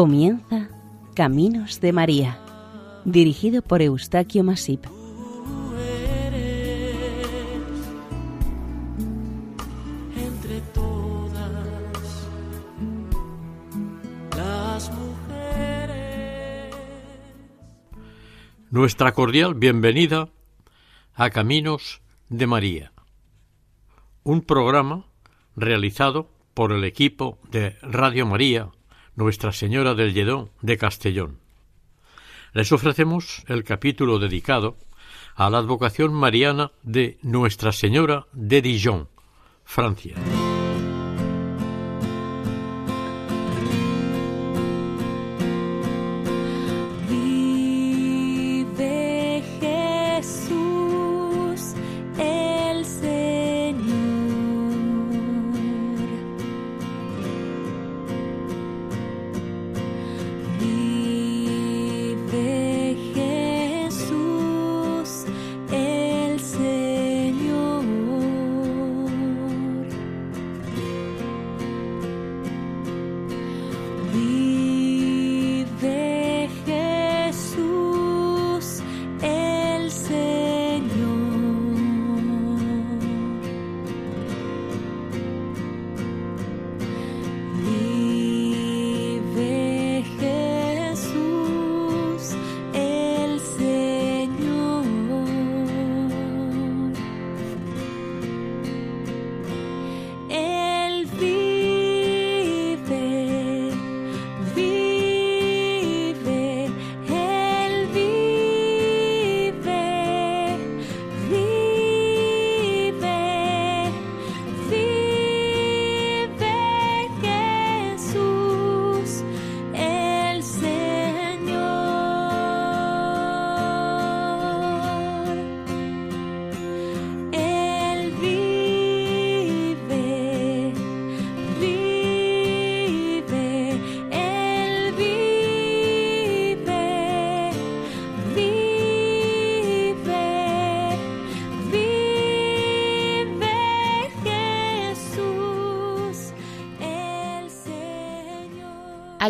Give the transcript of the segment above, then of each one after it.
Comienza Caminos de María, dirigido por Eustaquio Masip. entre todas las mujeres. Nuestra cordial bienvenida a Caminos de María, un programa realizado por el equipo de Radio María Nuestra Señora del Lledó de Castellón. Les ofrecemos el capítulo dedicado a la advocación mariana de Nuestra Señora de Dijon, Francia.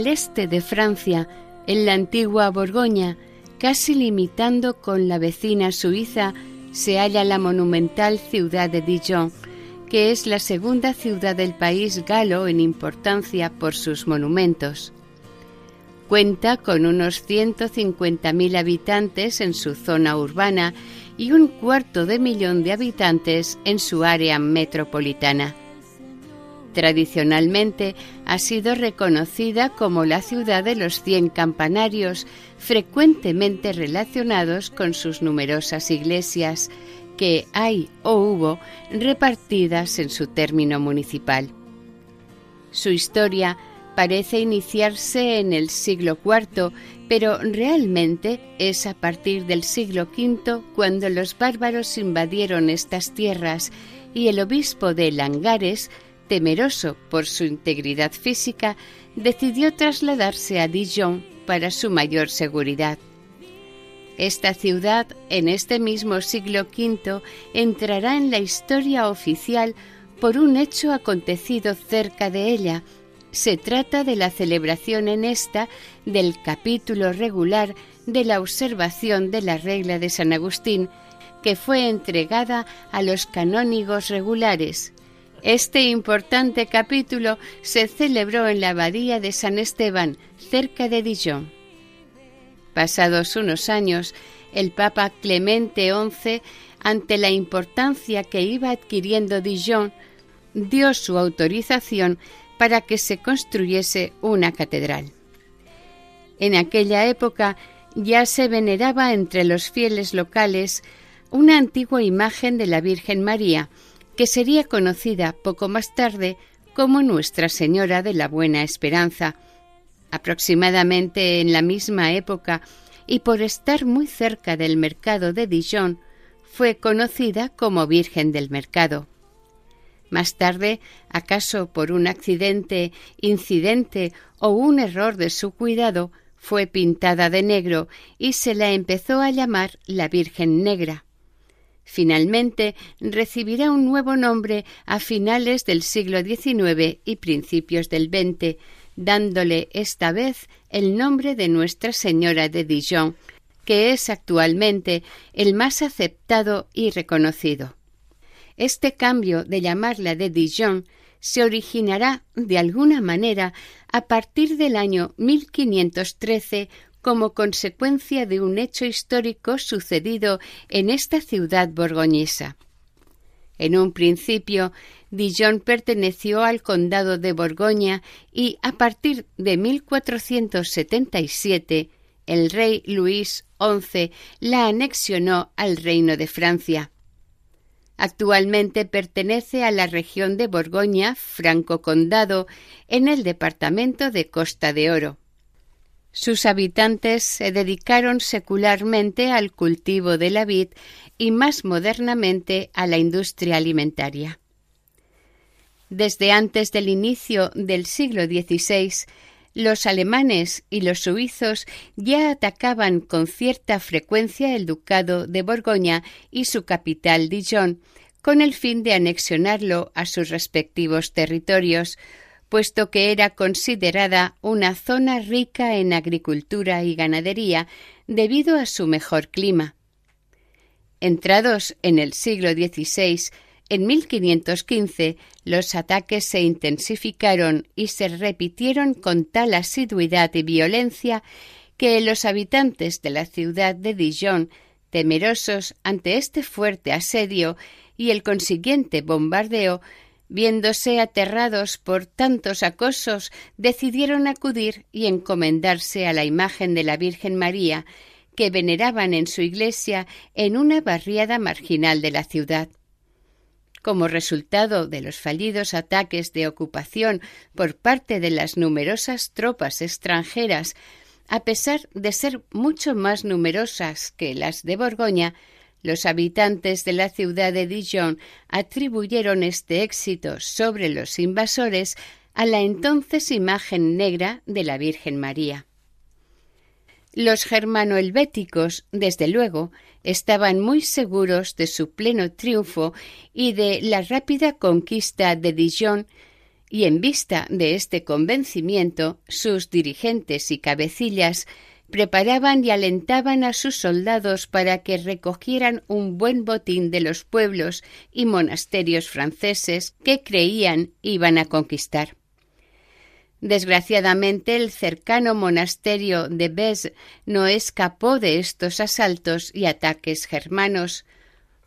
Al este de Francia, en la antigua Borgoña, casi limitando con la vecina Suiza, se halla la monumental ciudad de Dijon, que es la segunda ciudad del país galo en importancia por sus monumentos. Cuenta con unos 150.000 habitantes en su zona urbana y un cuarto de millón de habitantes en su área metropolitana. Tradicionalmente ha sido reconocida como la ciudad de los cien campanarios, frecuentemente relacionados con sus numerosas iglesias que hay o hubo repartidas en su término municipal. Su historia parece iniciarse en el siglo IV, pero realmente es a partir del siglo V cuando los bárbaros invadieron estas tierras y el obispo de Langares, temeroso por su integridad física, decidió trasladarse a Dijon para su mayor seguridad. Esta ciudad, en este mismo siglo V, entrará en la historia oficial por un hecho acontecido cerca de ella. Se trata de la celebración en esta del capítulo regular de la observación de la regla de San Agustín, que fue entregada a los canónigos regulares. Este importante capítulo se celebró en la abadía de San Esteban, cerca de Dijon. Pasados unos años, el Papa Clemente XI, ante la importancia que iba adquiriendo Dijon, dio su autorización para que se construyese una catedral. En aquella época ya se veneraba entre los fieles locales una antigua imagen de la Virgen María, que sería conocida poco más tarde como Nuestra Señora de la Buena Esperanza, aproximadamente en la misma época y por estar muy cerca del mercado de Dijon, fue conocida como Virgen del Mercado. Más tarde, acaso por un accidente, incidente o un error de su cuidado, fue pintada de negro y se la empezó a llamar la Virgen Negra. Finalmente, recibirá un nuevo nombre a finales del siglo XIX y principios del XX, dándole esta vez el nombre de Nuestra Señora de Dijon, que es actualmente el más aceptado y reconocido. Este cambio de llamarla de Dijon se originará, de alguna manera, a partir del año 1513 como consecuencia de un hecho histórico sucedido en esta ciudad borgoñesa. En un principio, Dijon perteneció al condado de Borgoña y a partir de 1477 el rey Luis XI la anexionó al reino de Francia. Actualmente pertenece a la región de Borgoña, Franco Condado, en el departamento de Costa de Oro. Sus habitantes se dedicaron secularmente al cultivo de la vid y más modernamente a la industria alimentaria. Desde antes del inicio del siglo XVI, los alemanes y los suizos ya atacaban con cierta frecuencia el ducado de Borgoña y su capital Dijon, con el fin de anexionarlo a sus respectivos territorios, puesto que era considerada una zona rica en agricultura y ganadería debido a su mejor clima. Entrados en el siglo XVI, en 1515 los ataques se intensificaron y se repitieron con tal asiduidad y violencia que los habitantes de la ciudad de Dijon, temerosos ante este fuerte asedio y el consiguiente bombardeo, Viéndose aterrados por tantos acosos, decidieron acudir y encomendarse a la imagen de la Virgen María, que veneraban en su iglesia en una barriada marginal de la ciudad. Como resultado de los fallidos ataques de ocupación por parte de las numerosas tropas extranjeras, a pesar de ser mucho más numerosas que las de Borgoña, los habitantes de la ciudad de Dijon atribuyeron este éxito sobre los invasores a la entonces imagen negra de la Virgen María. Los germano-helvéticos, desde luego, estaban muy seguros de su pleno triunfo y de la rápida conquista de Dijon, y en vista de este convencimiento, sus dirigentes y cabecillas preparaban y alentaban a sus soldados para que recogieran un buen botín de los pueblos y monasterios franceses que creían iban a conquistar. Desgraciadamente el cercano monasterio de Bes no escapó de estos asaltos y ataques germanos.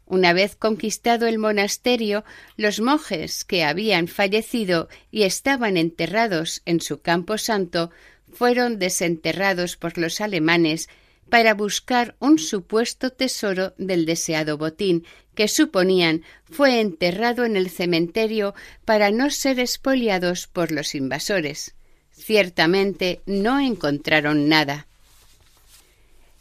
Una vez conquistado el monasterio, los monjes que habían fallecido y estaban enterrados en su campo santo fueron desenterrados por los alemanes para buscar un supuesto tesoro del deseado botín, que suponían fue enterrado en el cementerio para no ser expoliados por los invasores. Ciertamente no encontraron nada.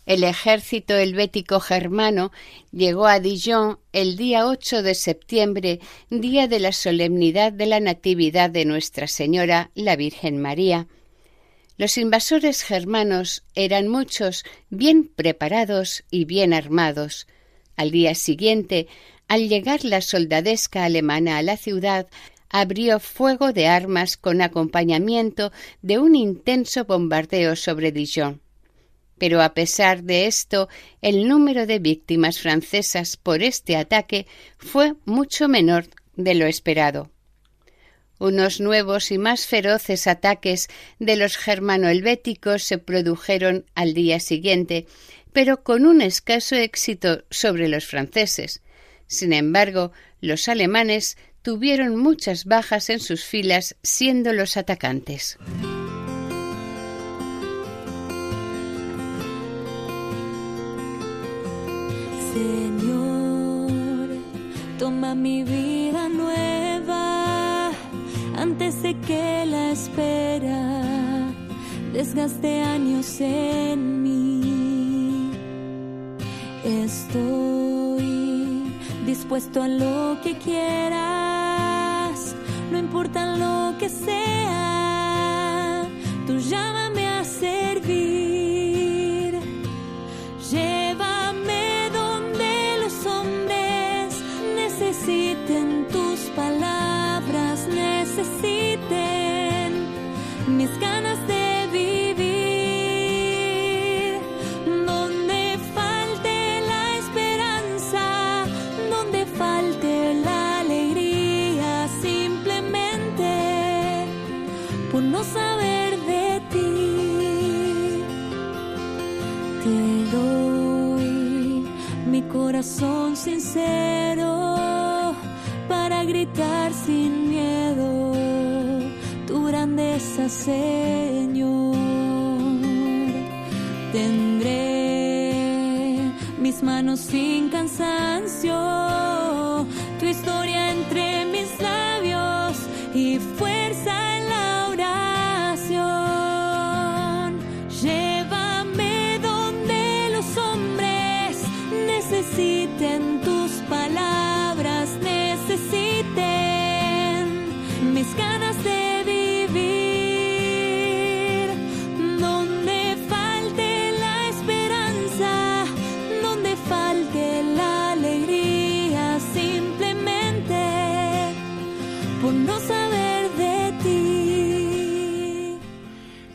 El ejército helvético germano llegó a Dijon el día 8 de septiembre, día de la solemnidad de la Natividad de Nuestra Señora, la Virgen María, los invasores germanos eran muchos, bien preparados y bien armados. Al día siguiente, al llegar la soldadesca alemana a la ciudad, abrió fuego de armas con acompañamiento de un intenso bombardeo sobre Dijon. Pero a pesar de esto, el número de víctimas francesas por este ataque fue mucho menor de lo esperado. Unos nuevos y más feroces ataques de los germano-helvéticos se produjeron al día siguiente, pero con un escaso éxito sobre los franceses. Sin embargo, los alemanes tuvieron muchas bajas en sus filas siendo los atacantes. Señor, toma mi vida de que la espera desgaste años en mí. Estoy dispuesto a lo que quieras, no importa lo que sea, tú llámame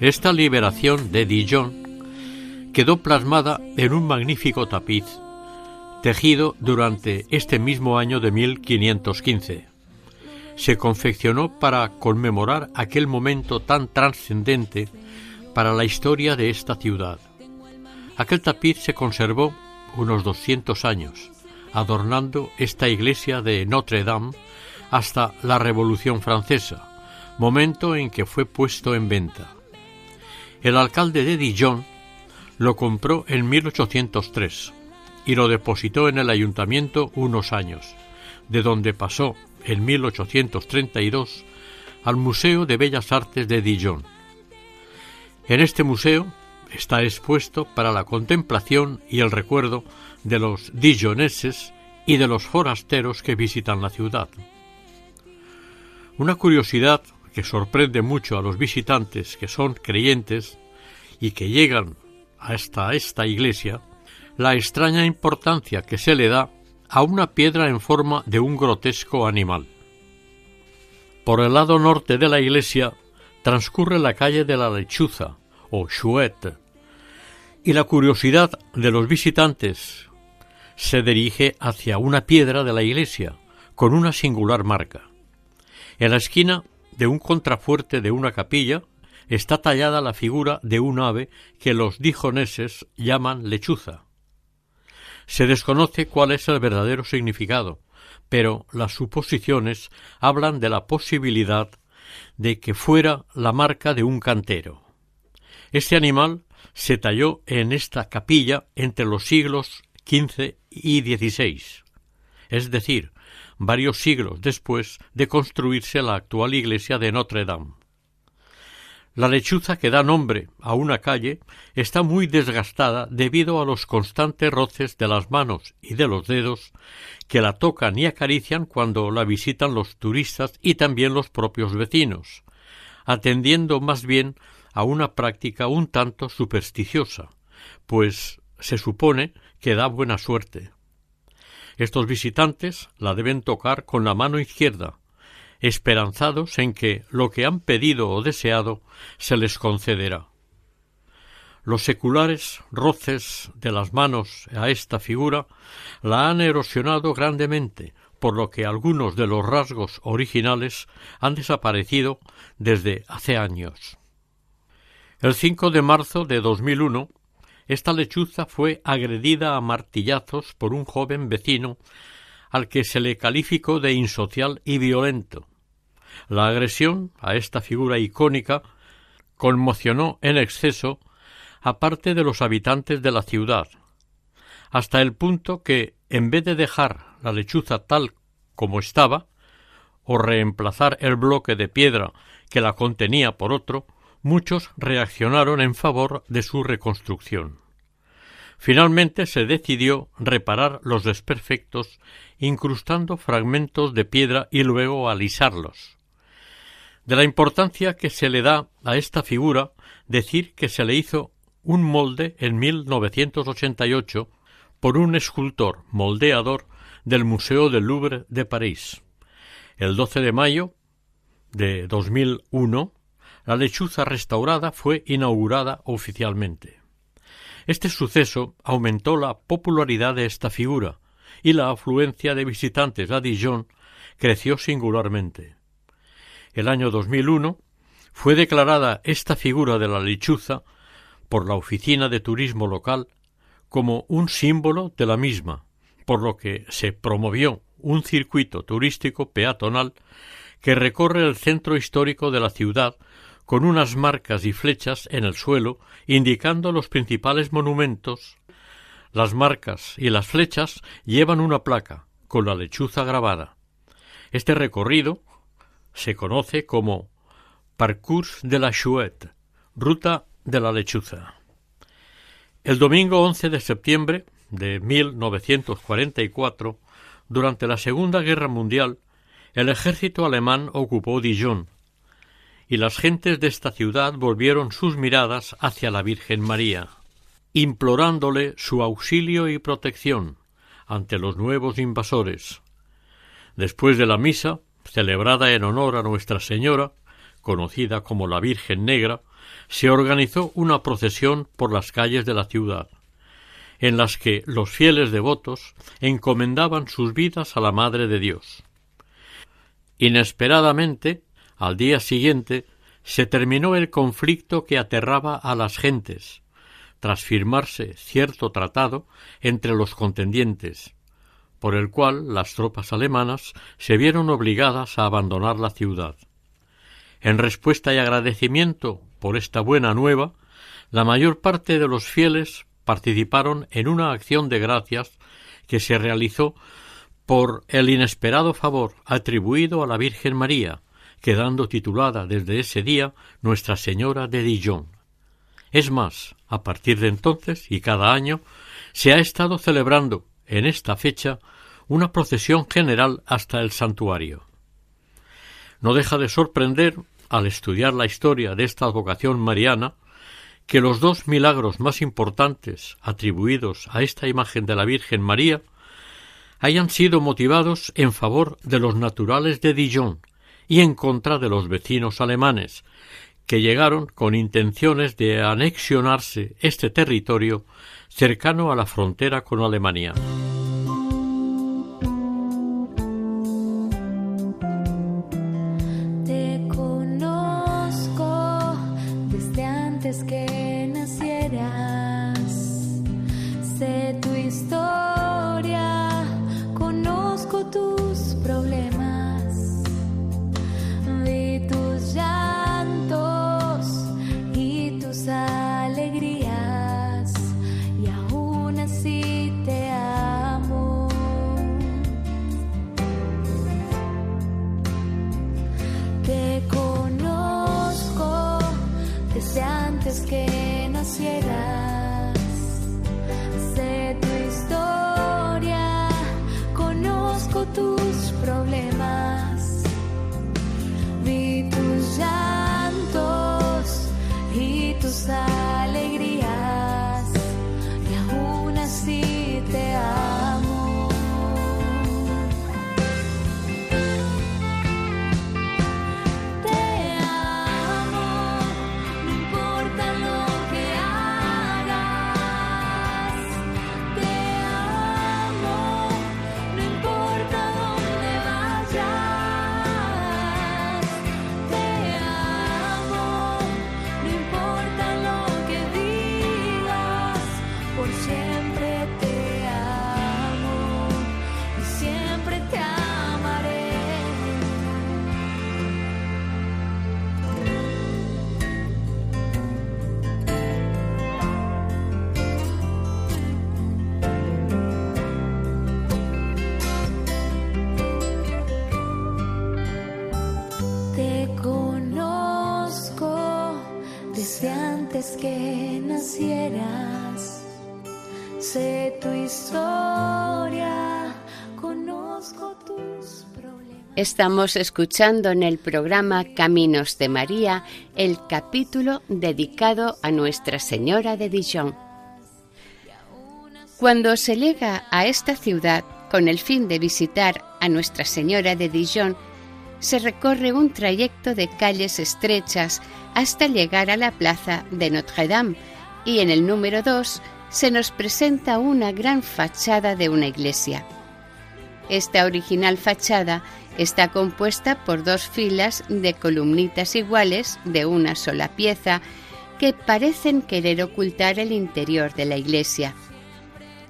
Esta liberación de Dijon quedó plasmada en un magnífico tapiz tejido durante este mismo año de 1515. Se confeccionó para conmemorar aquel momento tan trascendente para la historia de esta ciudad. Aquel tapiz se conservó unos 200 años, adornando esta iglesia de Notre Dame hasta la Revolución Francesa, momento en que fue puesto en venta. El alcalde de Dijon lo compró en 1803 y lo depositó en el ayuntamiento unos años, de donde pasó en 1832 al Museo de Bellas Artes de Dijon. En este museo está expuesto para la contemplación y el recuerdo de los dijoneses y de los forasteros que visitan la ciudad. Una curiosidad que sorprende mucho a los visitantes que son creyentes y que llegan hasta esta iglesia, la extraña importancia que se le da a una piedra en forma de un grotesco animal. Por el lado norte de la iglesia transcurre la calle de la lechuza o chouette, y la curiosidad de los visitantes se dirige hacia una piedra de la iglesia con una singular marca. En la esquina de un contrafuerte de una capilla está tallada la figura de un ave que los dijoneses llaman lechuza. Se desconoce cuál es el verdadero significado, pero las suposiciones hablan de la posibilidad de que fuera la marca de un cantero. Este animal se talló en esta capilla entre los siglos XV y XVI, es decir, varios siglos después de construirse la actual iglesia de Notre Dame. La lechuza que da nombre a una calle está muy desgastada debido a los constantes roces de las manos y de los dedos que la tocan y acarician cuando la visitan los turistas y también los propios vecinos, atendiendo más bien a una práctica un tanto supersticiosa, pues se supone que da buena suerte. Estos visitantes la deben tocar con la mano izquierda, esperanzados en que lo que han pedido o deseado se les concederá. Los seculares roces de las manos a esta figura la han erosionado grandemente, por lo que algunos de los rasgos originales han desaparecido desde hace años. El 5 de marzo de 2001, esta lechuza fue agredida a martillazos por un joven vecino al que se le calificó de insocial y violento. La agresión a esta figura icónica conmocionó en exceso a parte de los habitantes de la ciudad, hasta el punto que, en vez de dejar la lechuza tal como estaba, o reemplazar el bloque de piedra que la contenía por otro, muchos reaccionaron en favor de su reconstrucción. Finalmente se decidió reparar los desperfectos incrustando fragmentos de piedra y luego alisarlos. De la importancia que se le da a esta figura, decir que se le hizo un molde en 1988 por un escultor moldeador del Museo del Louvre de París. El 12 de mayo de 2001, la lechuza restaurada fue inaugurada oficialmente. Este suceso aumentó la popularidad de esta figura y la afluencia de visitantes a Dijon creció singularmente. El año 2001 fue declarada esta figura de la lechuza por la Oficina de Turismo local como un símbolo de la misma, por lo que se promovió un circuito turístico peatonal que recorre el centro histórico de la ciudad con unas marcas y flechas en el suelo indicando los principales monumentos. Las marcas y las flechas llevan una placa con la lechuza grabada. Este recorrido se conoce como Parcours de la Chouette, ruta de la lechuza. El domingo 11 de septiembre de 1944, durante la Segunda Guerra Mundial, el ejército alemán ocupó Dijon, y las gentes de esta ciudad volvieron sus miradas hacia la Virgen María, implorándole su auxilio y protección ante los nuevos invasores. Después de la misa, celebrada en honor a Nuestra Señora, conocida como la Virgen Negra, se organizó una procesión por las calles de la ciudad, en las que los fieles devotos encomendaban sus vidas a la Madre de Dios. Inesperadamente, al día siguiente se terminó el conflicto que aterraba a las gentes, tras firmarse cierto tratado entre los contendientes, por el cual las tropas alemanas se vieron obligadas a abandonar la ciudad. En respuesta y agradecimiento por esta buena nueva, la mayor parte de los fieles participaron en una acción de gracias que se realizó por el inesperado favor atribuido a la Virgen María, quedando titulada desde ese día Nuestra Señora de Dijon. Es más, a partir de entonces y cada año se ha estado celebrando en esta fecha una procesión general hasta el santuario. No deja de sorprender, al estudiar la historia de esta vocación mariana, que los dos milagros más importantes atribuidos a esta imagen de la Virgen María hayan sido motivados en favor de los naturales de Dijon y en contra de los vecinos alemanes, que llegaron con intenciones de anexionarse este territorio cercano a la frontera con Alemania. Estamos escuchando en el programa Caminos de María el capítulo dedicado a Nuestra Señora de Dijon. Cuando se llega a esta ciudad con el fin de visitar a Nuestra Señora de Dijon, se recorre un trayecto de calles estrechas hasta llegar a la plaza de Notre-Dame y en el número 2 se nos presenta una gran fachada de una iglesia. Esta original fachada está compuesta por dos filas de columnitas iguales de una sola pieza que parecen querer ocultar el interior de la iglesia.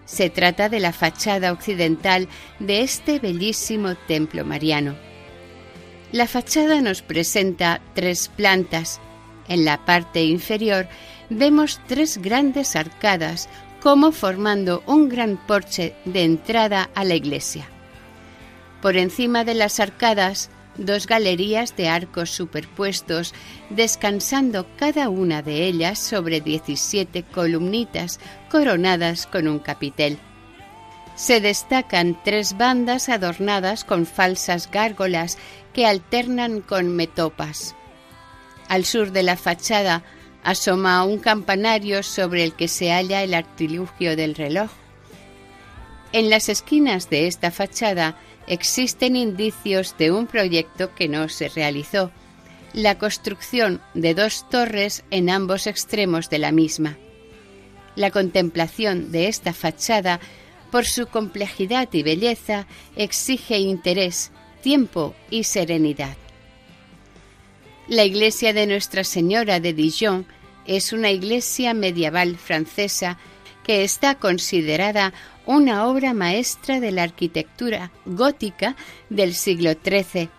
Se trata de la fachada occidental de este bellísimo templo mariano. La fachada nos presenta tres plantas. En la parte inferior vemos tres grandes arcadas como formando un gran porche de entrada a la iglesia. Por encima de las arcadas, dos galerías de arcos superpuestos, descansando cada una de ellas sobre 17 columnitas coronadas con un capitel. Se destacan tres bandas adornadas con falsas gárgolas que alternan con metopas. Al sur de la fachada asoma un campanario sobre el que se halla el artilugio del reloj. En las esquinas de esta fachada existen indicios de un proyecto que no se realizó, la construcción de dos torres en ambos extremos de la misma. La contemplación de esta fachada, por su complejidad y belleza, exige interés, tiempo y serenidad. La iglesia de Nuestra Señora de Dijon es una iglesia medieval francesa que está considerada una obra maestra de la arquitectura gótica del siglo XIII.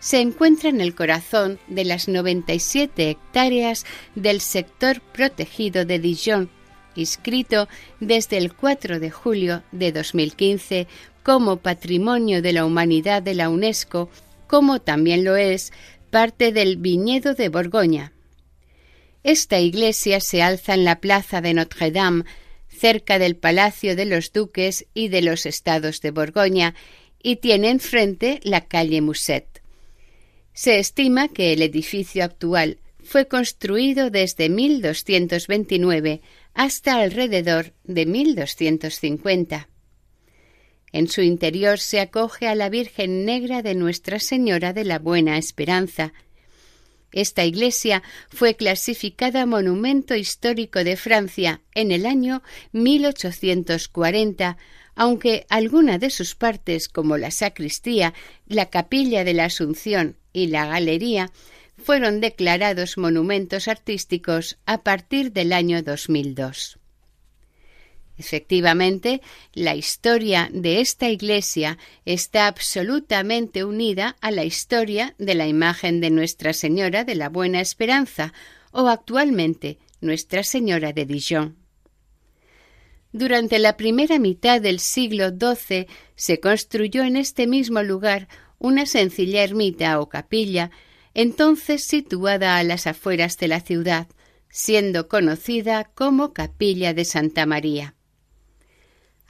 Se encuentra en el corazón de las 97 hectáreas del sector protegido de Dijon, inscrito desde el 4 de julio de 2015 como Patrimonio de la Humanidad de la UNESCO, como también lo es parte del viñedo de Borgoña. Esta iglesia se alza en la plaza de Notre-Dame, cerca del Palacio de los Duques y de los Estados de Borgoña, y tiene enfrente la calle Muset. Se estima que el edificio actual fue construido desde 1229 hasta alrededor de 1250. En su interior se acoge a la Virgen Negra de Nuestra Señora de la Buena Esperanza, esta iglesia fue clasificada Monumento Histórico de Francia en el año 1840, aunque alguna de sus partes, como la sacristía, la capilla de la Asunción y la galería, fueron declarados monumentos artísticos a partir del año 2002. Efectivamente, la historia de esta iglesia está absolutamente unida a la historia de la imagen de Nuestra Señora de la Buena Esperanza o actualmente Nuestra Señora de Dijon. Durante la primera mitad del siglo XII se construyó en este mismo lugar una sencilla ermita o capilla, entonces situada a las afueras de la ciudad, siendo conocida como Capilla de Santa María.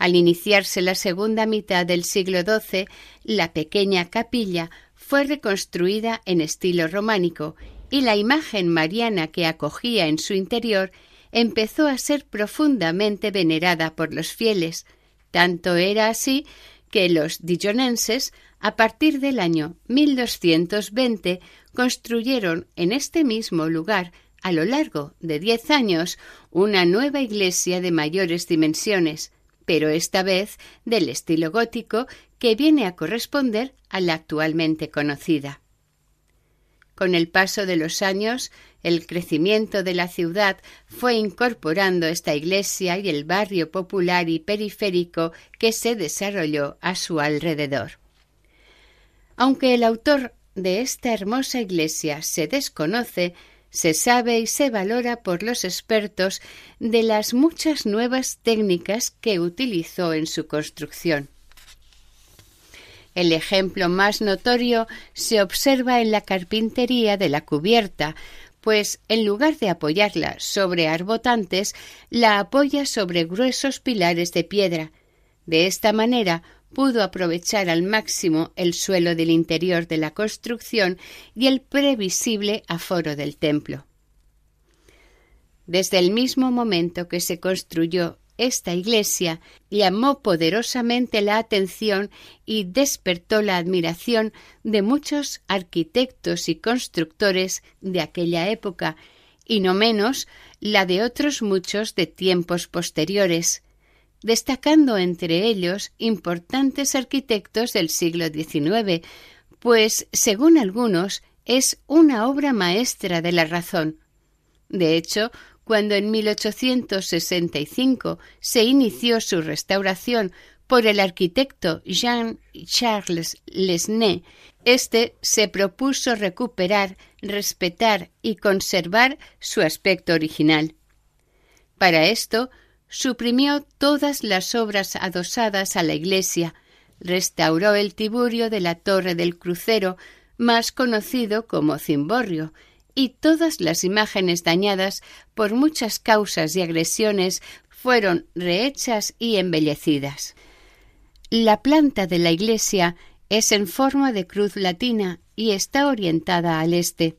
Al iniciarse la segunda mitad del siglo XII, la pequeña capilla fue reconstruida en estilo románico y la imagen mariana que acogía en su interior empezó a ser profundamente venerada por los fieles. Tanto era así que los dijonenses, a partir del año 1220, construyeron en este mismo lugar, a lo largo de diez años, una nueva iglesia de mayores dimensiones, pero esta vez del estilo gótico que viene a corresponder a la actualmente conocida. Con el paso de los años, el crecimiento de la ciudad fue incorporando esta iglesia y el barrio popular y periférico que se desarrolló a su alrededor. Aunque el autor de esta hermosa iglesia se desconoce, se sabe y se valora por los expertos de las muchas nuevas técnicas que utilizó en su construcción. El ejemplo más notorio se observa en la carpintería de la cubierta, pues en lugar de apoyarla sobre arbotantes, la apoya sobre gruesos pilares de piedra. De esta manera pudo aprovechar al máximo el suelo del interior de la construcción y el previsible aforo del templo. Desde el mismo momento que se construyó esta iglesia, llamó poderosamente la atención y despertó la admiración de muchos arquitectos y constructores de aquella época, y no menos la de otros muchos de tiempos posteriores, destacando entre ellos importantes arquitectos del siglo XIX, pues, según algunos, es una obra maestra de la razón. De hecho, cuando en 1865 se inició su restauración por el arquitecto Jean-Charles Lesné, este se propuso recuperar, respetar y conservar su aspecto original. Para esto, suprimió todas las obras adosadas a la iglesia, restauró el tiburio de la torre del crucero, más conocido como cimborrio, y todas las imágenes dañadas por muchas causas y agresiones fueron rehechas y embellecidas. La planta de la iglesia es en forma de cruz latina y está orientada al este.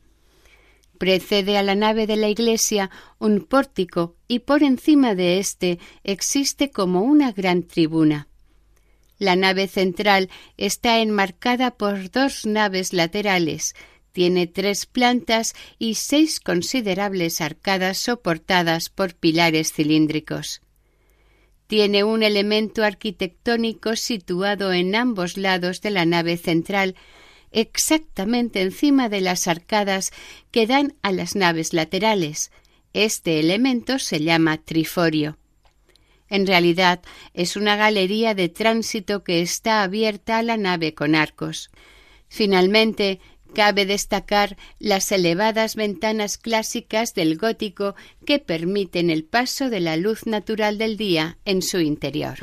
Precede a la nave de la iglesia un pórtico y por encima de éste existe como una gran tribuna. La nave central está enmarcada por dos naves laterales, tiene tres plantas y seis considerables arcadas soportadas por pilares cilíndricos. Tiene un elemento arquitectónico situado en ambos lados de la nave central, exactamente encima de las arcadas que dan a las naves laterales. Este elemento se llama triforio. En realidad es una galería de tránsito que está abierta a la nave con arcos. Finalmente, Cabe destacar las elevadas ventanas clásicas del gótico que permiten el paso de la luz natural del día en su interior.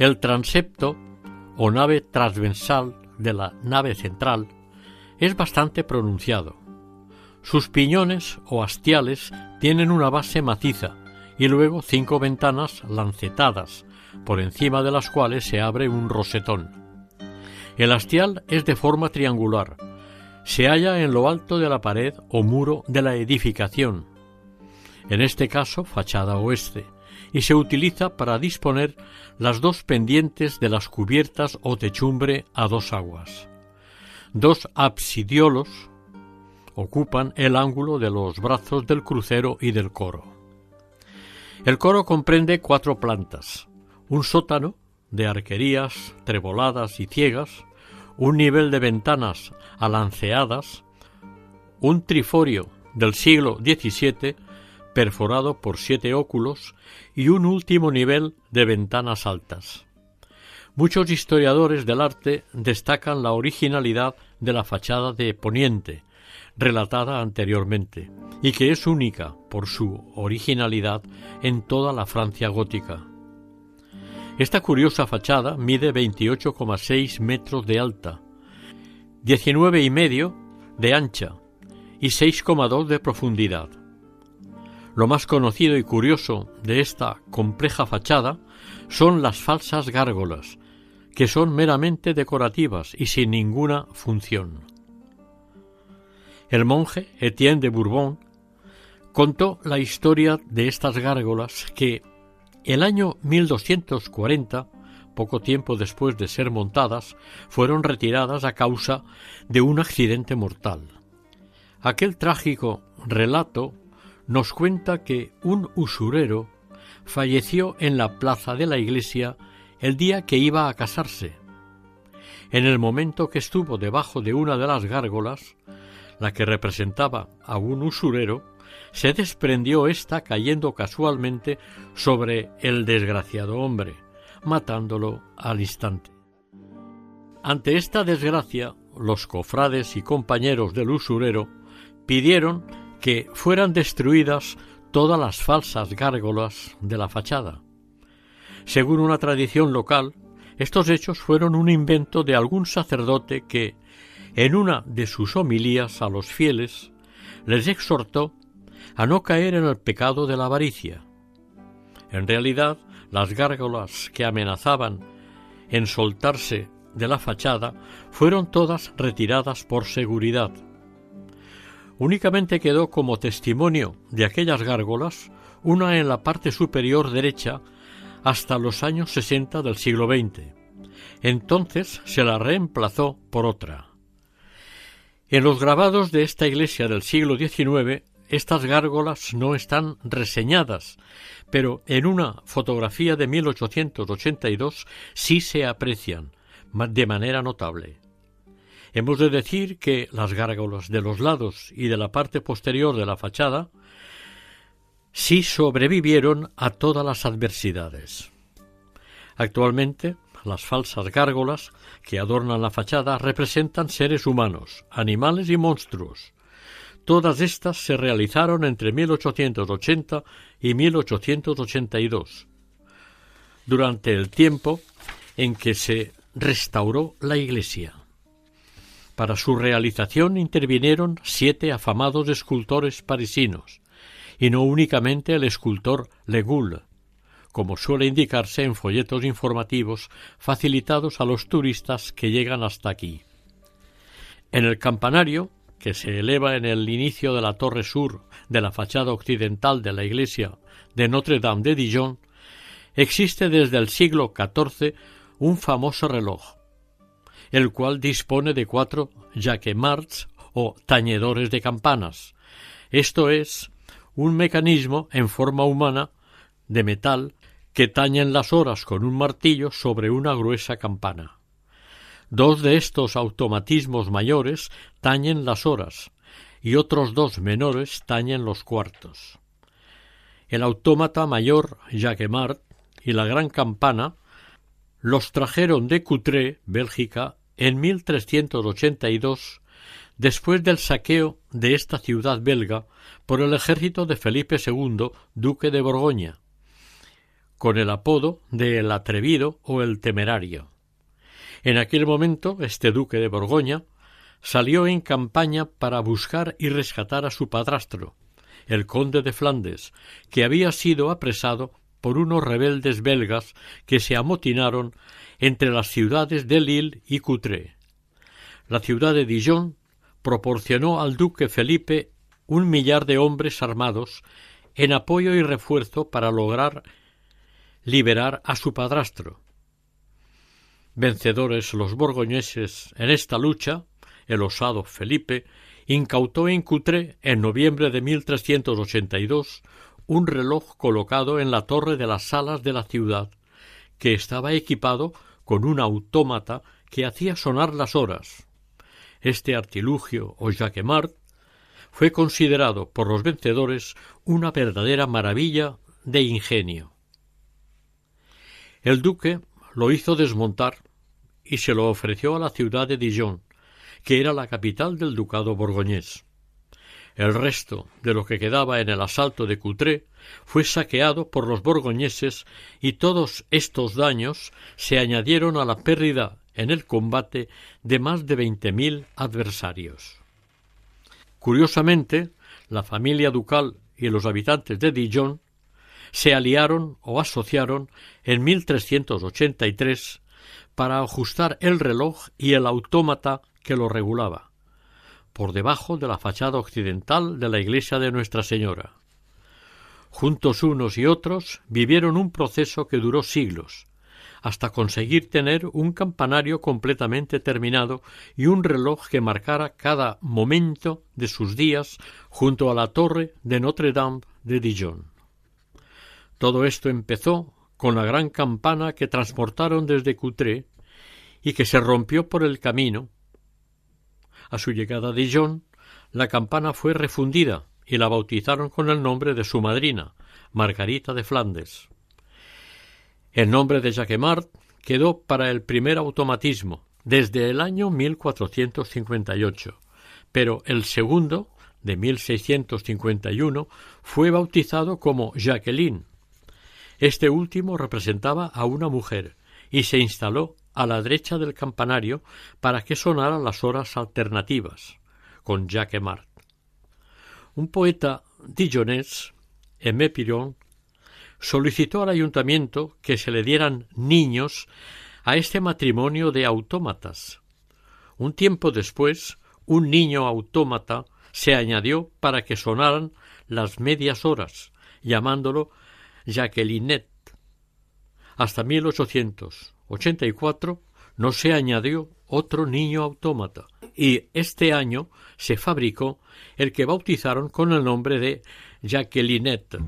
El transepto o nave transversal de la nave central es bastante pronunciado. Sus piñones o hastiales tienen una base maciza y luego cinco ventanas lancetadas, por encima de las cuales se abre un rosetón. El hastial es de forma triangular. Se halla en lo alto de la pared o muro de la edificación, en este caso fachada oeste, y se utiliza para disponer las dos pendientes de las cubiertas o techumbre a dos aguas. Dos absidiolos ocupan el ángulo de los brazos del crucero y del coro. El coro comprende cuatro plantas, un sótano de arquerías treboladas y ciegas, un nivel de ventanas alanceadas, un triforio del siglo XVII perforado por siete óculos y un último nivel de ventanas altas. Muchos historiadores del arte destacan la originalidad de la fachada de Poniente, relatada anteriormente, y que es única por su originalidad en toda la Francia gótica. Esta curiosa fachada mide 28,6 metros de alta, 19 y medio de ancha y 6,2 de profundidad. Lo más conocido y curioso de esta compleja fachada son las falsas gárgolas, que son meramente decorativas y sin ninguna función. El monje Etienne de Bourbon contó la historia de estas gárgolas que el año 1240, poco tiempo después de ser montadas, fueron retiradas a causa de un accidente mortal. Aquel trágico relato nos cuenta que un usurero falleció en la plaza de la iglesia el día que iba a casarse. En el momento que estuvo debajo de una de las gárgolas, la que representaba a un usurero, se desprendió ésta cayendo casualmente sobre el desgraciado hombre, matándolo al instante. Ante esta desgracia, los cofrades y compañeros del usurero pidieron que fueran destruidas todas las falsas gárgolas de la fachada. Según una tradición local, estos hechos fueron un invento de algún sacerdote que, en una de sus homilías a los fieles, les exhortó a no caer en el pecado de la avaricia. En realidad, las gárgolas que amenazaban en soltarse de la fachada fueron todas retiradas por seguridad. Únicamente quedó como testimonio de aquellas gárgolas una en la parte superior derecha hasta los años sesenta del siglo XX. Entonces se la reemplazó por otra. En los grabados de esta iglesia del siglo XIX estas gárgolas no están reseñadas, pero en una fotografía de 1882 sí se aprecian de manera notable. Hemos de decir que las gárgolas de los lados y de la parte posterior de la fachada sí sobrevivieron a todas las adversidades. Actualmente, las falsas gárgolas que adornan la fachada representan seres humanos, animales y monstruos. Todas estas se realizaron entre 1880 y 1882, durante el tiempo en que se restauró la iglesia. Para su realización intervinieron siete afamados escultores parisinos, y no únicamente el escultor Legoul, como suele indicarse en folletos informativos facilitados a los turistas que llegan hasta aquí. En el campanario, que se eleva en el inicio de la torre sur de la fachada occidental de la iglesia de Notre-Dame de Dijon, existe desde el siglo XIV un famoso reloj, el cual dispone de cuatro jaquemarts o tañedores de campanas, esto es, un mecanismo en forma humana de metal que tañen las horas con un martillo sobre una gruesa campana. Dos de estos automatismos mayores tañen las horas y otros dos menores tañen los cuartos. El autómata mayor Jacquemart y la gran campana los trajeron de Coutré, Bélgica, en 1382 después del saqueo de esta ciudad belga por el ejército de Felipe II, duque de Borgoña, con el apodo de el atrevido o el temerario. En aquel momento este duque de Borgoña salió en campaña para buscar y rescatar a su padrastro, el conde de Flandes, que había sido apresado por unos rebeldes belgas que se amotinaron entre las ciudades de Lille y Coutré. La ciudad de Dijon proporcionó al duque Felipe un millar de hombres armados en apoyo y refuerzo para lograr liberar a su padrastro. Vencedores los borgoñeses en esta lucha, el osado Felipe incautó en Coutré en noviembre de 1382 un reloj colocado en la torre de las salas de la ciudad, que estaba equipado con un autómata que hacía sonar las horas. Este artilugio o jaquemart fue considerado por los vencedores una verdadera maravilla de ingenio. El duque lo hizo desmontar y se lo ofreció a la ciudad de Dijon, que era la capital del ducado borgoñés. El resto de lo que quedaba en el asalto de Coutré fue saqueado por los borgoñeses y todos estos daños se añadieron a la pérdida en el combate de más de veinte mil adversarios. Curiosamente, la familia ducal y los habitantes de Dijon se aliaron o asociaron en 1383 para ajustar el reloj y el autómata que lo regulaba, por debajo de la fachada occidental de la iglesia de Nuestra Señora. Juntos unos y otros vivieron un proceso que duró siglos, hasta conseguir tener un campanario completamente terminado y un reloj que marcara cada momento de sus días junto a la torre de Notre Dame de Dijon. Todo esto empezó con la gran campana que transportaron desde Coutré y que se rompió por el camino. A su llegada a Dijon, la campana fue refundida y la bautizaron con el nombre de su madrina, Margarita de Flandes. El nombre de Jacquemart quedó para el primer automatismo desde el año 1458, pero el segundo de 1651, fue bautizado como Jacqueline. Este último representaba a una mujer y se instaló a la derecha del campanario para que sonaran las horas alternativas, con Jacques Mart. Un poeta dijonés, Aimé Piron, solicitó al ayuntamiento que se le dieran niños a este matrimonio de autómatas. Un tiempo después, un niño autómata se añadió para que sonaran las medias horas, llamándolo Jacquelinette. Hasta 1884 no se añadió otro niño autómata y este año se fabricó el que bautizaron con el nombre de Jacquelinette.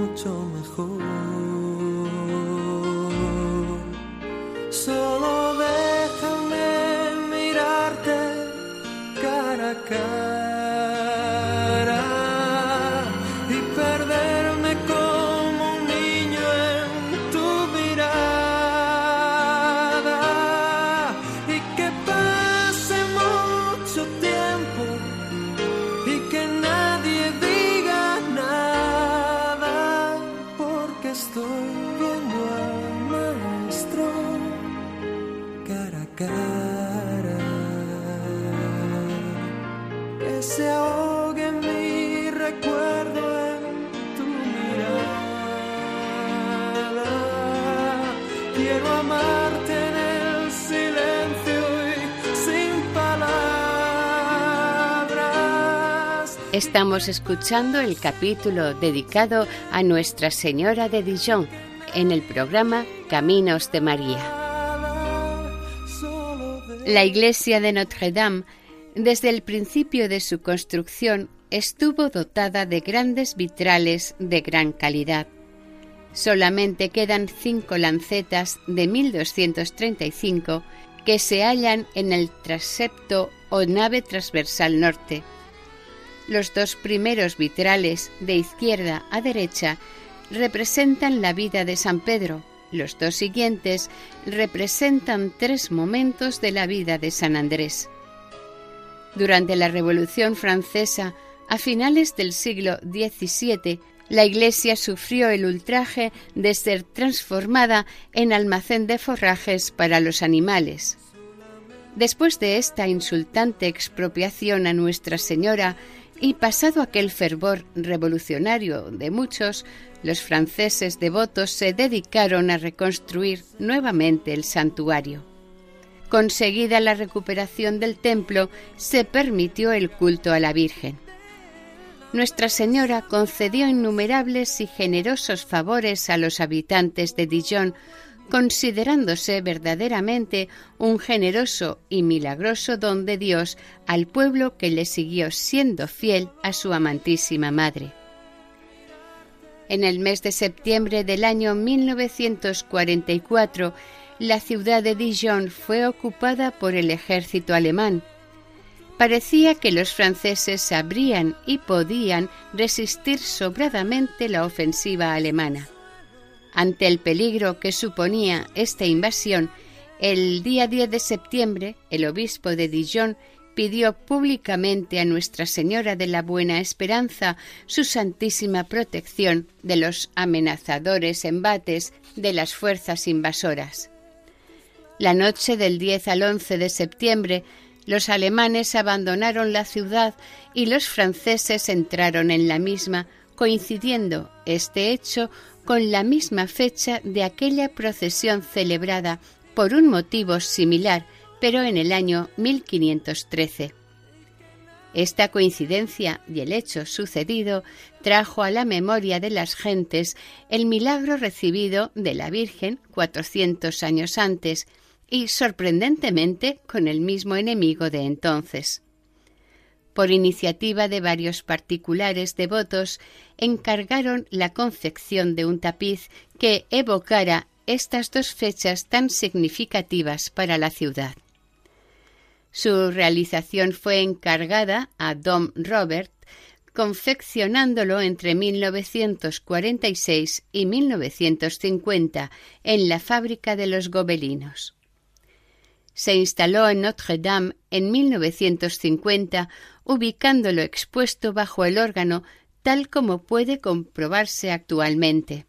Mucho mejor. Estamos escuchando el capítulo dedicado a Nuestra Señora de Dijon en el programa Caminos de María. La iglesia de Notre Dame, desde el principio de su construcción, estuvo dotada de grandes vitrales de gran calidad. Solamente quedan cinco lancetas de 1235 que se hallan en el transepto o nave transversal norte. Los dos primeros vitrales, de izquierda a derecha, representan la vida de San Pedro. Los dos siguientes representan tres momentos de la vida de San Andrés. Durante la Revolución Francesa, a finales del siglo XVII, la Iglesia sufrió el ultraje de ser transformada en almacén de forrajes para los animales. Después de esta insultante expropiación a Nuestra Señora y pasado aquel fervor revolucionario de muchos, los franceses devotos se dedicaron a reconstruir nuevamente el santuario. Conseguida la recuperación del templo, se permitió el culto a la Virgen. Nuestra Señora concedió innumerables y generosos favores a los habitantes de Dijon, considerándose verdaderamente un generoso y milagroso don de Dios al pueblo que le siguió siendo fiel a su amantísima Madre. En el mes de septiembre del año 1944, la ciudad de Dijon fue ocupada por el ejército alemán. parecía que los franceses sabrían y podían resistir sobradamente la ofensiva alemana. Ante el peligro que suponía esta invasión, el día 10 de septiembre el obispo de Dijon pidió públicamente a Nuestra Señora de la Buena Esperanza su santísima protección de los amenazadores embates de las fuerzas invasoras. La noche del 10 al 11 de septiembre los alemanes abandonaron la ciudad y los franceses entraron en la misma, coincidiendo este hecho con la misma fecha de aquella procesión celebrada por un motivo similar, pero en el año 1513. Esta coincidencia y el hecho sucedido trajo a la memoria de las gentes el milagro recibido de la Virgen cuatrocientos años antes, y sorprendentemente con el mismo enemigo de entonces. Por iniciativa de varios particulares devotos, encargaron la confección de un tapiz que evocara estas dos fechas tan significativas para la ciudad. Su realización fue encargada a Dom Robert, confeccionándolo entre 1946 y 1950 en la fábrica de los gobelinos se instaló en Notre Dame en 1950, ubicándolo expuesto bajo el órgano tal como puede comprobarse actualmente.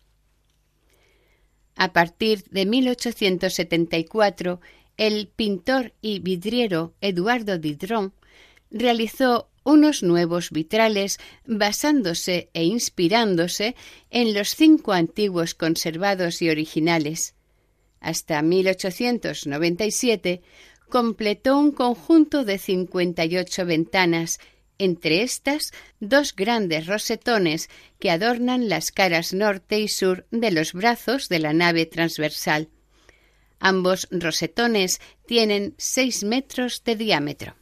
A partir de 1874, el pintor y vidriero Eduardo Didron realizó unos nuevos vitrales basándose e inspirándose en los cinco antiguos conservados y originales hasta 1897, completó un conjunto de 58 ventanas, entre estas dos grandes rosetones que adornan las caras norte y sur de los brazos de la nave transversal. Ambos rosetones tienen seis metros de diámetro.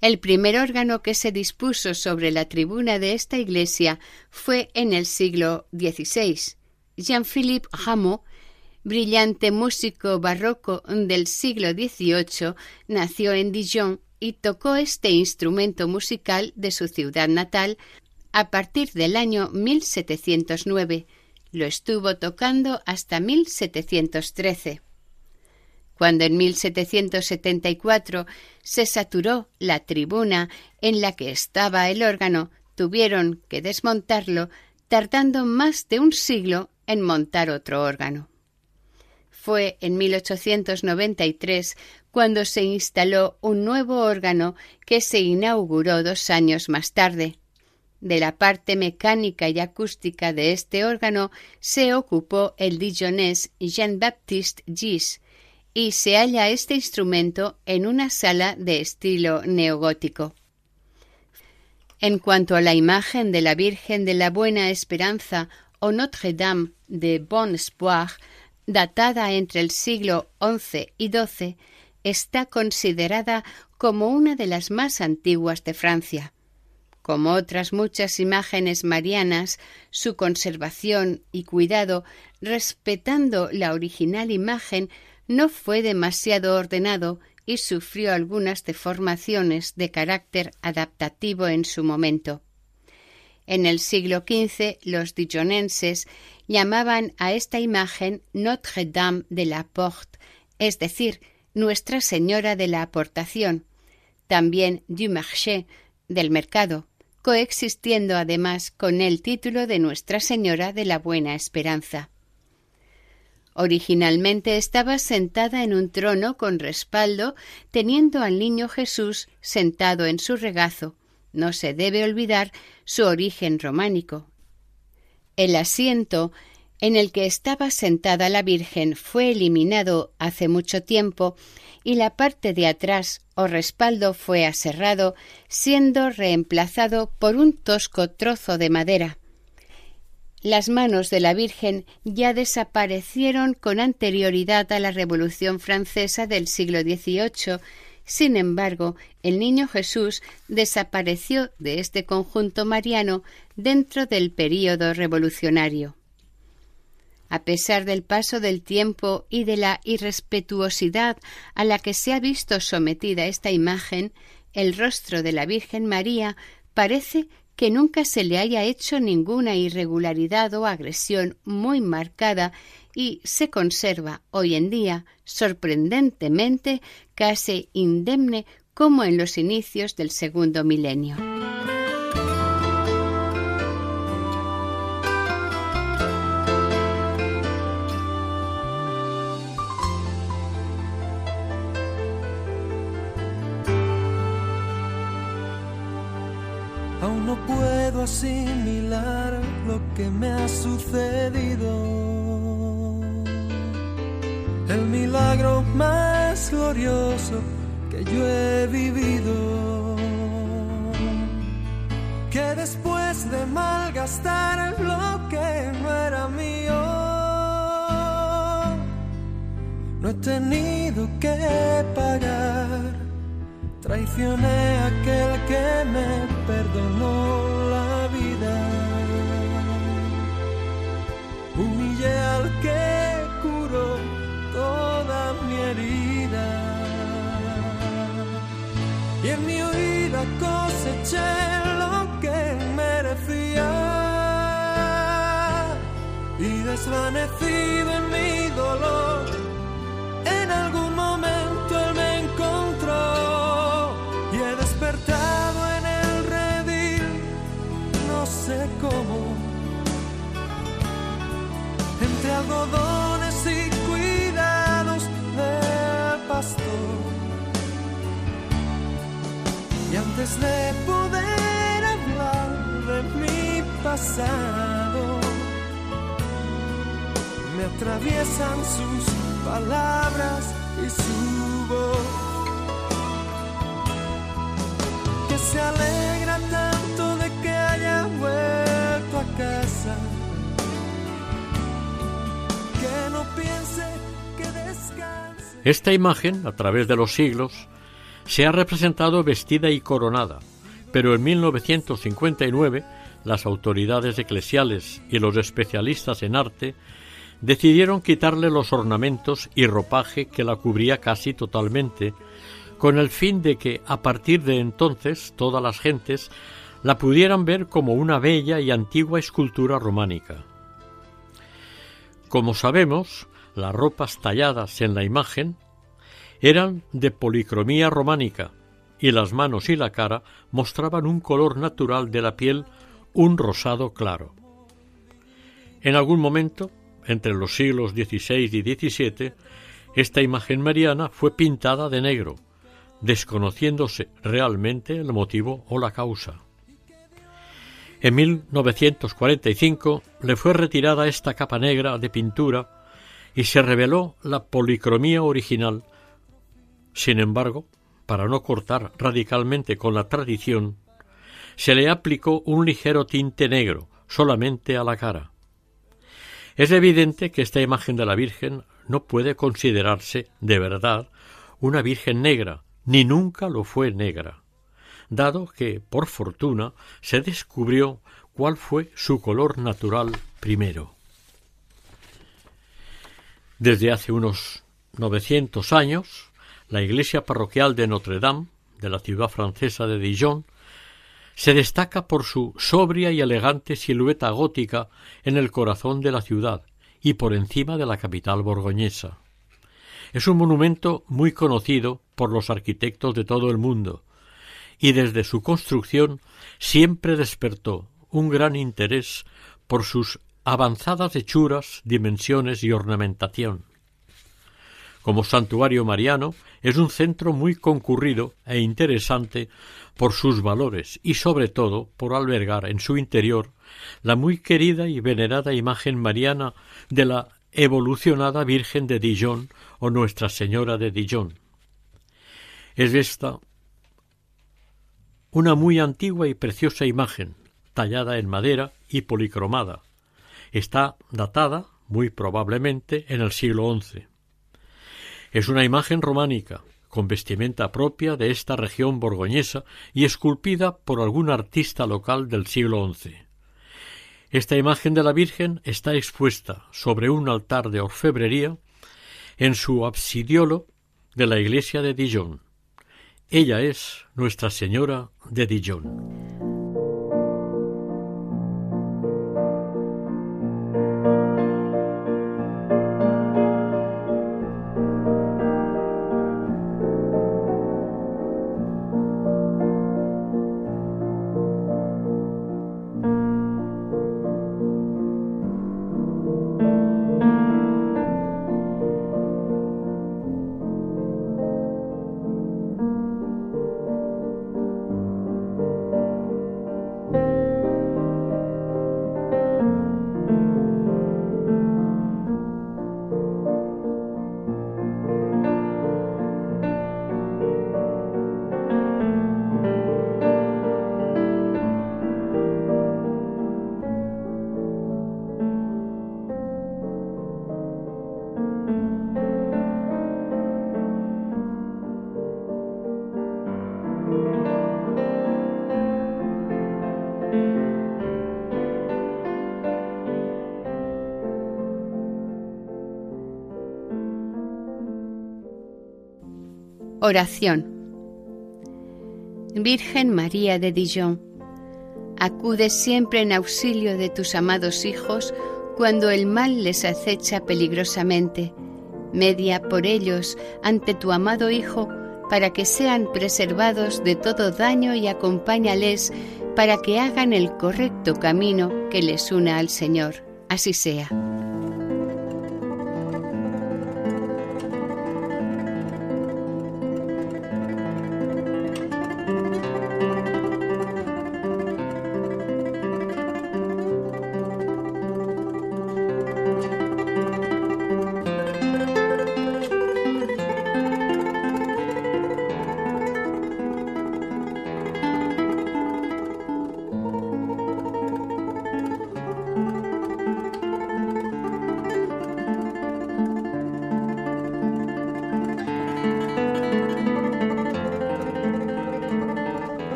El primer órgano que se dispuso sobre la tribuna de esta iglesia fue en el siglo XVI. Jean-Philippe Rameau brillante músico barroco del siglo XVIII, nació en Dijon y tocó este instrumento musical de su ciudad natal a partir del año 1709. Lo estuvo tocando hasta 1713. Cuando en 1774 se saturó la tribuna en la que estaba el órgano, tuvieron que desmontarlo, tardando más de un siglo en montar otro órgano. Fue en 1893 cuando se instaló un nuevo órgano que se inauguró dos años más tarde. De la parte mecánica y acústica de este órgano se ocupó el dijonés Jean-Baptiste Gis, y se halla este instrumento en una sala de estilo neogótico. En cuanto a la imagen de la Virgen de la Buena Esperanza o Notre Dame de Bon Espoir, datada entre el siglo XI y XII, está considerada como una de las más antiguas de Francia. Como otras muchas imágenes marianas, su conservación y cuidado, respetando la original imagen, no fue demasiado ordenado y sufrió algunas deformaciones de carácter adaptativo en su momento. En el siglo XV los dijonenses llamaban a esta imagen Notre Dame de la Porte, es decir, Nuestra Señora de la Aportación, también du Marché, del mercado, coexistiendo además con el título de Nuestra Señora de la Buena Esperanza. Originalmente estaba sentada en un trono con respaldo, teniendo al niño Jesús sentado en su regazo, no se debe olvidar su origen románico. El asiento en el que estaba sentada la Virgen fue eliminado hace mucho tiempo y la parte de atrás o respaldo fue aserrado, siendo reemplazado por un tosco trozo de madera. Las manos de la Virgen ya desaparecieron con anterioridad a la Revolución Francesa del siglo XVIII sin embargo, el niño Jesús desapareció de este conjunto mariano dentro del período revolucionario. A pesar del paso del tiempo y de la irrespetuosidad a la que se ha visto sometida esta imagen, el rostro de la Virgen María parece que nunca se le haya hecho ninguna irregularidad o agresión muy marcada y se conserva hoy en día sorprendentemente casi indemne como en los inicios del segundo milenio. Aún no puedo asimilar lo que me ha sucedido. El milagro más glorioso que yo he vivido. Que después de malgastar lo que no era mío, no he tenido que pagar Traicioné a aquel que me perdonó la vida. Humillé al lo que merecía. Y desvanecido antes de poder hablar de mi pasado, me atraviesan sus palabras y su voz. Que se alegra tanto de que haya vuelto a casa. Que no piense que descanse. Esta imagen, a través de los siglos, se ha representado vestida y coronada, pero en 1959 las autoridades eclesiales y los especialistas en arte decidieron quitarle los ornamentos y ropaje que la cubría casi totalmente, con el fin de que a partir de entonces todas las gentes la pudieran ver como una bella y antigua escultura románica. Como sabemos, las ropas talladas en la imagen eran de policromía románica y las manos y la cara mostraban un color natural de la piel, un rosado claro. En algún momento, entre los siglos XVI y XVII, esta imagen mariana fue pintada de negro, desconociéndose realmente el motivo o la causa. En 1945 le fue retirada esta capa negra de pintura y se reveló la policromía original. Sin embargo, para no cortar radicalmente con la tradición, se le aplicó un ligero tinte negro solamente a la cara. Es evidente que esta imagen de la Virgen no puede considerarse de verdad una Virgen negra, ni nunca lo fue negra, dado que, por fortuna, se descubrió cuál fue su color natural primero. Desde hace unos 900 años, la iglesia parroquial de Notre Dame, de la ciudad francesa de Dijon, se destaca por su sobria y elegante silueta gótica en el corazón de la ciudad y por encima de la capital borgoñesa. Es un monumento muy conocido por los arquitectos de todo el mundo, y desde su construcción siempre despertó un gran interés por sus avanzadas hechuras, dimensiones y ornamentación. Como santuario mariano, es un centro muy concurrido e interesante por sus valores y sobre todo por albergar en su interior la muy querida y venerada imagen mariana de la evolucionada Virgen de Dijon o Nuestra Señora de Dijon. Es esta una muy antigua y preciosa imagen, tallada en madera y policromada. Está datada, muy probablemente, en el siglo XI. Es una imagen románica, con vestimenta propia de esta región borgoñesa y esculpida por algún artista local del siglo XI. Esta imagen de la Virgen está expuesta sobre un altar de orfebrería en su absidiolo de la iglesia de Dijon. Ella es Nuestra Señora de Dijon. Oración. Virgen María de Dijon, acude siempre en auxilio de tus amados hijos cuando el mal les acecha peligrosamente. Media por ellos ante tu amado Hijo para que sean preservados de todo daño y acompáñales para que hagan el correcto camino que les una al Señor. Así sea.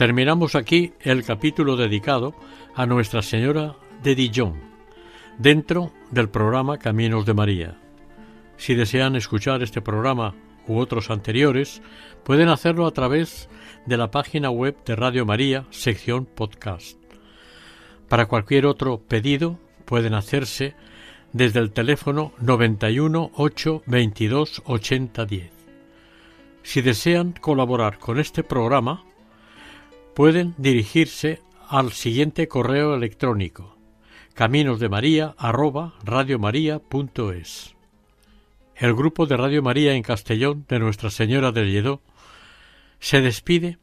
Terminamos aquí el capítulo dedicado a Nuestra Señora de Dijon, dentro del programa Caminos de María. Si desean escuchar este programa u otros anteriores, pueden hacerlo a través de la página web de Radio María, sección podcast. Para cualquier otro pedido, pueden hacerse desde el teléfono 91 8 22 80 10. Si desean colaborar con este programa, pueden dirigirse al siguiente correo electrónico caminosdemaria@radiomaria.es. El grupo de Radio María en Castellón de Nuestra Señora del Lledó se despide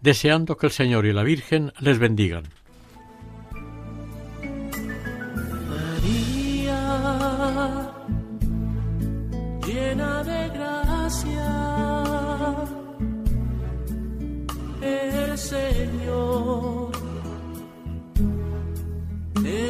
deseando que el Señor y la Virgen les bendigan.